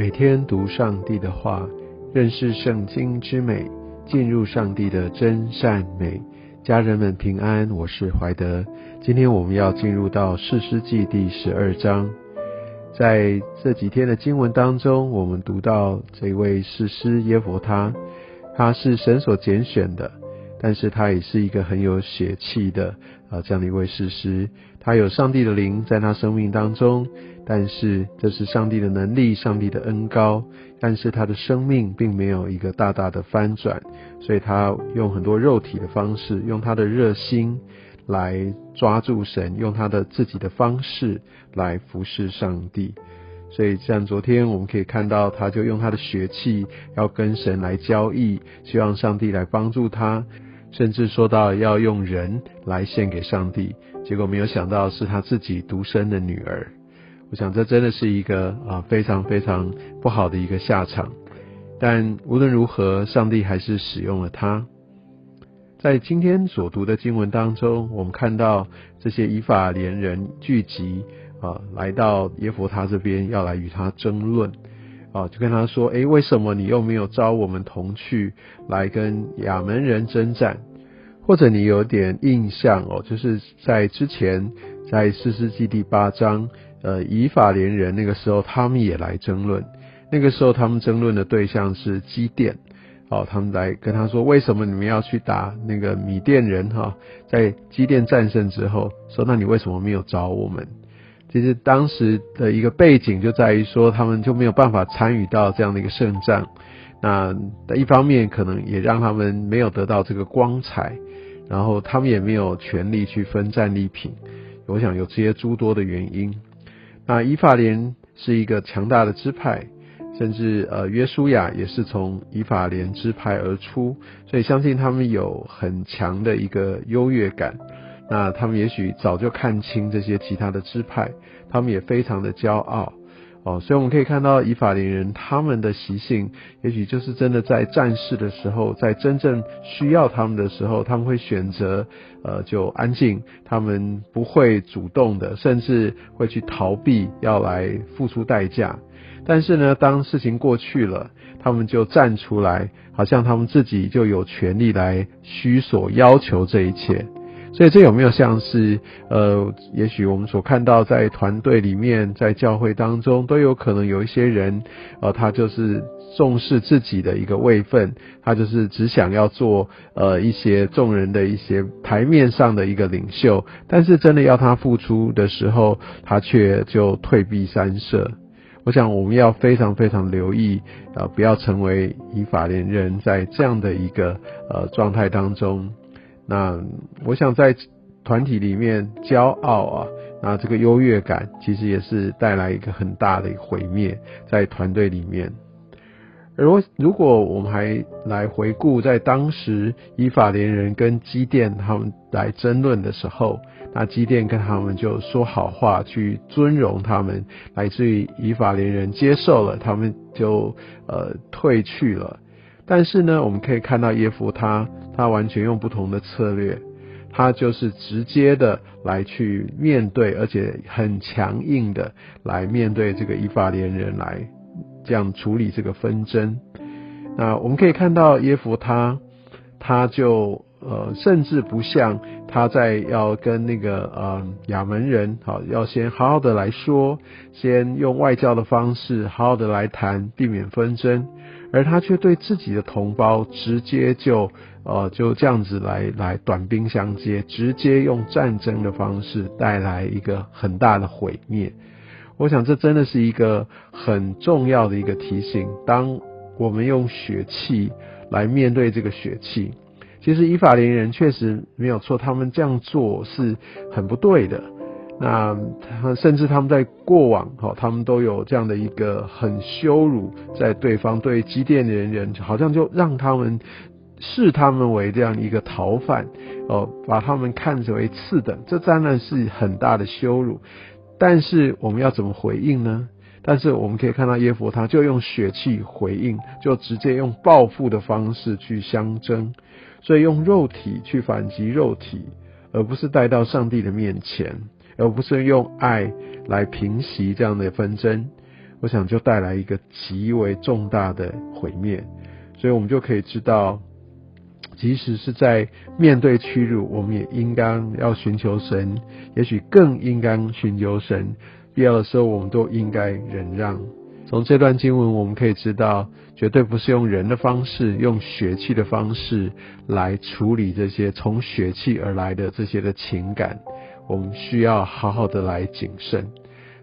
每天读上帝的话，认识圣经之美，进入上帝的真善美。家人们平安，我是怀德。今天我们要进入到士师记第十二章。在这几天的经文当中，我们读到这位士师耶佛他，他是神所拣选的，但是他也是一个很有血气的啊这样的一位士师。他有上帝的灵在他生命当中。但是这是上帝的能力，上帝的恩高，但是他的生命并没有一个大大的翻转，所以他用很多肉体的方式，用他的热心来抓住神，用他的自己的方式来服侍上帝。所以像昨天我们可以看到，他就用他的血气要跟神来交易，希望上帝来帮助他，甚至说到要用人来献给上帝，结果没有想到是他自己独生的女儿。我想这真的是一个啊非常非常不好的一个下场，但无论如何，上帝还是使用了他。在今天所读的经文当中，我们看到这些以法连人聚集啊，来到耶佛他这边要来与他争论啊，就跟他说：诶，为什么你又没有招我们同去来跟亚门人征战？或者你有点印象哦，就是在之前在四世纪第八章。呃，以法连人那个时候，他们也来争论。那个时候，他们争论的对象是基甸。哦，他们来跟他说：“为什么你们要去打那个米甸人？”哈，在基甸战胜之后，说：“那你为什么没有找我们？”其实当时的一个背景就在于说，他们就没有办法参与到这样的一个胜仗。那一方面，可能也让他们没有得到这个光彩，然后他们也没有权利去分战利品。我想有这些诸多的原因。那以法莲是一个强大的支派，甚至呃约书亚也是从以法莲支派而出，所以相信他们有很强的一个优越感。那他们也许早就看清这些其他的支派，他们也非常的骄傲。哦，所以我们可以看到以法莲人他们的习性，也许就是真的在战事的时候，在真正需要他们的时候，他们会选择呃就安静，他们不会主动的，甚至会去逃避要来付出代价。但是呢，当事情过去了，他们就站出来，好像他们自己就有权利来需所要求这一切。所以这有没有像是呃，也许我们所看到在团队里面，在教会当中都有可能有一些人，呃，他就是重视自己的一个位分，他就是只想要做呃一些众人的一些台面上的一个领袖，但是真的要他付出的时候，他却就退避三舍。我想我们要非常非常留意，呃，不要成为以法连人在这样的一个呃状态当中。那我想在团体里面骄傲啊，那这个优越感其实也是带来一个很大的毁灭在团队里面。而如果我们还来回顾在当时以法连人跟基甸他们来争论的时候，那基甸跟他们就说好话去尊荣他们，来自于以法连人接受了，他们就呃退去了。但是呢，我们可以看到耶夫他，他完全用不同的策略，他就是直接的来去面对，而且很强硬的来面对这个以法连人来这样处理这个纷争。那我们可以看到耶夫他，他就呃，甚至不像他在要跟那个呃亚门人，好要先好好的来说，先用外交的方式好好的来谈，避免纷争。而他却对自己的同胞直接就呃就这样子来来短兵相接，直接用战争的方式带来一个很大的毁灭。我想这真的是一个很重要的一个提醒。当我们用血气来面对这个血气，其实以法连人确实没有错，他们这样做是很不对的。那他甚至他们在过往，哈，他们都有这样的一个很羞辱，在对方对基甸的人，好像就让他们视他们为这样一个逃犯，哦，把他们看成为次等，这当然是很大的羞辱。但是我们要怎么回应呢？但是我们可以看到耶佛他就用血气回应，就直接用报复的方式去相争，所以用肉体去反击肉体，而不是带到上帝的面前。而不是用爱来平息这样的纷争。我想就带来一个极为重大的毁灭。所以我们就可以知道，即使是在面对屈辱，我们也应当要寻求神，也许更应当寻求神。必要的时候，我们都应该忍让。从这段经文，我们可以知道，绝对不是用人的方式，用血气的方式来处理这些从血气而来的这些的情感。我们需要好好的来谨慎，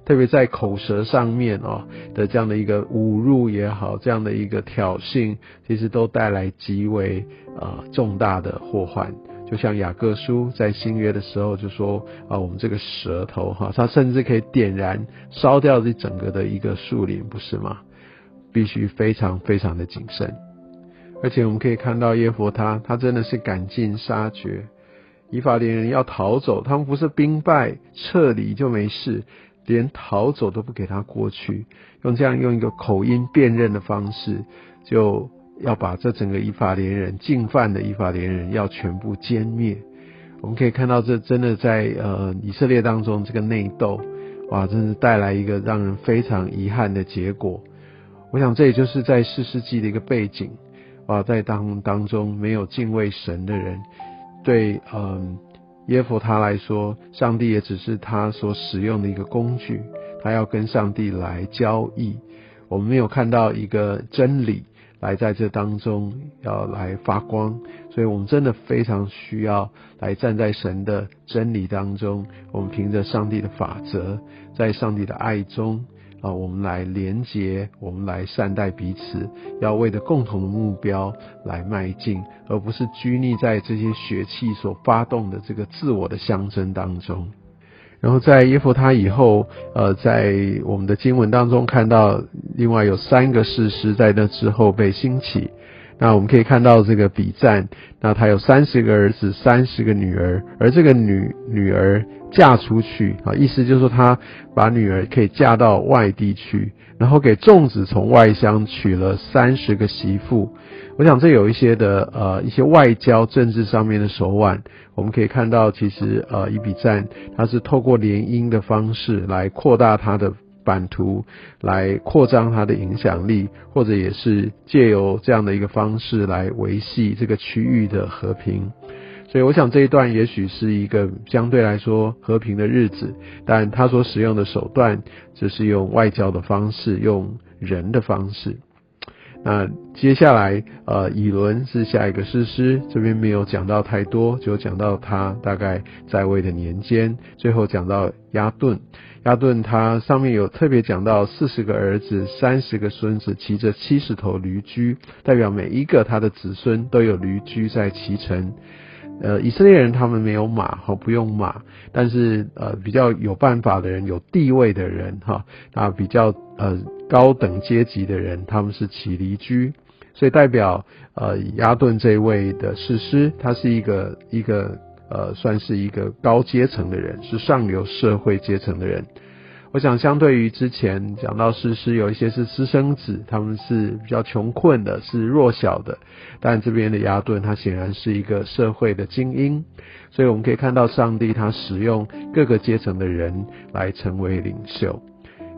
特别在口舌上面哦的这样的一个侮辱也好，这样的一个挑衅，其实都带来极为呃重大的祸患。就像雅各书在新约的时候就说啊，我们这个舌头哈，它甚至可以点燃烧掉这整个的一个树林，不是吗？必须非常非常的谨慎。而且我们可以看到耶佛他，他真的是赶尽杀绝，以法连人要逃走，他们不是兵败撤离就没事，连逃走都不给他过去，用这样用一个口音辨认的方式就。要把这整个以法连人进犯的以法连人要全部歼灭。我们可以看到，这真的在呃以色列当中这个内斗，哇，真是带来一个让人非常遗憾的结果。我想这也就是在四世纪的一个背景，哇，在当当中没有敬畏神的人，对嗯耶和他来说，上帝也只是他所使用的一个工具，他要跟上帝来交易。我们没有看到一个真理。来在这当中要来发光，所以我们真的非常需要来站在神的真理当中。我们凭着上帝的法则，在上帝的爱中啊，我们来连结，我们来善待彼此，要为着共同的目标来迈进，而不是拘泥在这些血气所发动的这个自我的象征当中。然后在耶夫他以后，呃，在我们的经文当中看到，另外有三个事实在那之后被兴起。那我们可以看到这个比赞，那他有三十个儿子，三十个女儿，而这个女女儿嫁出去啊，意思就是说他把女儿可以嫁到外地去，然后给粽子从外乡娶了三十个媳妇。我想这有一些的呃一些外交政治上面的手腕，我们可以看到，其实呃伊比赞他是透过联姻的方式来扩大他的版图，来扩张它的影响力，或者也是借由这样的一个方式来维系这个区域的和平。所以我想这一段也许是一个相对来说和平的日子，但他所使用的手段只是用外交的方式，用人的方式。那接下来，呃，以伦是下一个诗诗，这边没有讲到太多，就讲到他大概在位的年间。最后讲到亚顿，亚顿他上面有特别讲到四十个儿子，三十个孙子，骑着七十头驴驹，代表每一个他的子孙都有驴驹在骑乘。呃，以色列人他们没有马，哈，不用马，但是呃，比较有办法的人，有地位的人，哈，啊，比较呃高等阶级的人，他们是起离居，所以代表呃亚顿这位的士师，他是一个一个呃算是一个高阶层的人，是上流社会阶层的人。我想，相对于之前讲到诗诗，有一些是私生子，他们是比较穷困的，是弱小的。但这边的亚顿，他显然是一个社会的精英，所以我们可以看到上帝他使用各个阶层的人来成为领袖。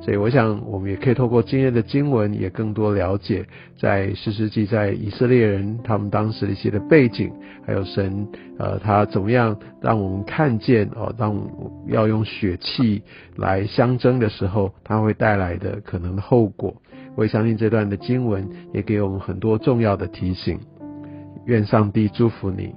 所以，我想我们也可以透过今天的经文，也更多了解在四世纪在以色列人他们当时的一些的背景，还有神呃他怎么样让我们看见哦，当要用血气来相争的时候，它会带来的可能的后果。我也相信这段的经文也给我们很多重要的提醒。愿上帝祝福你。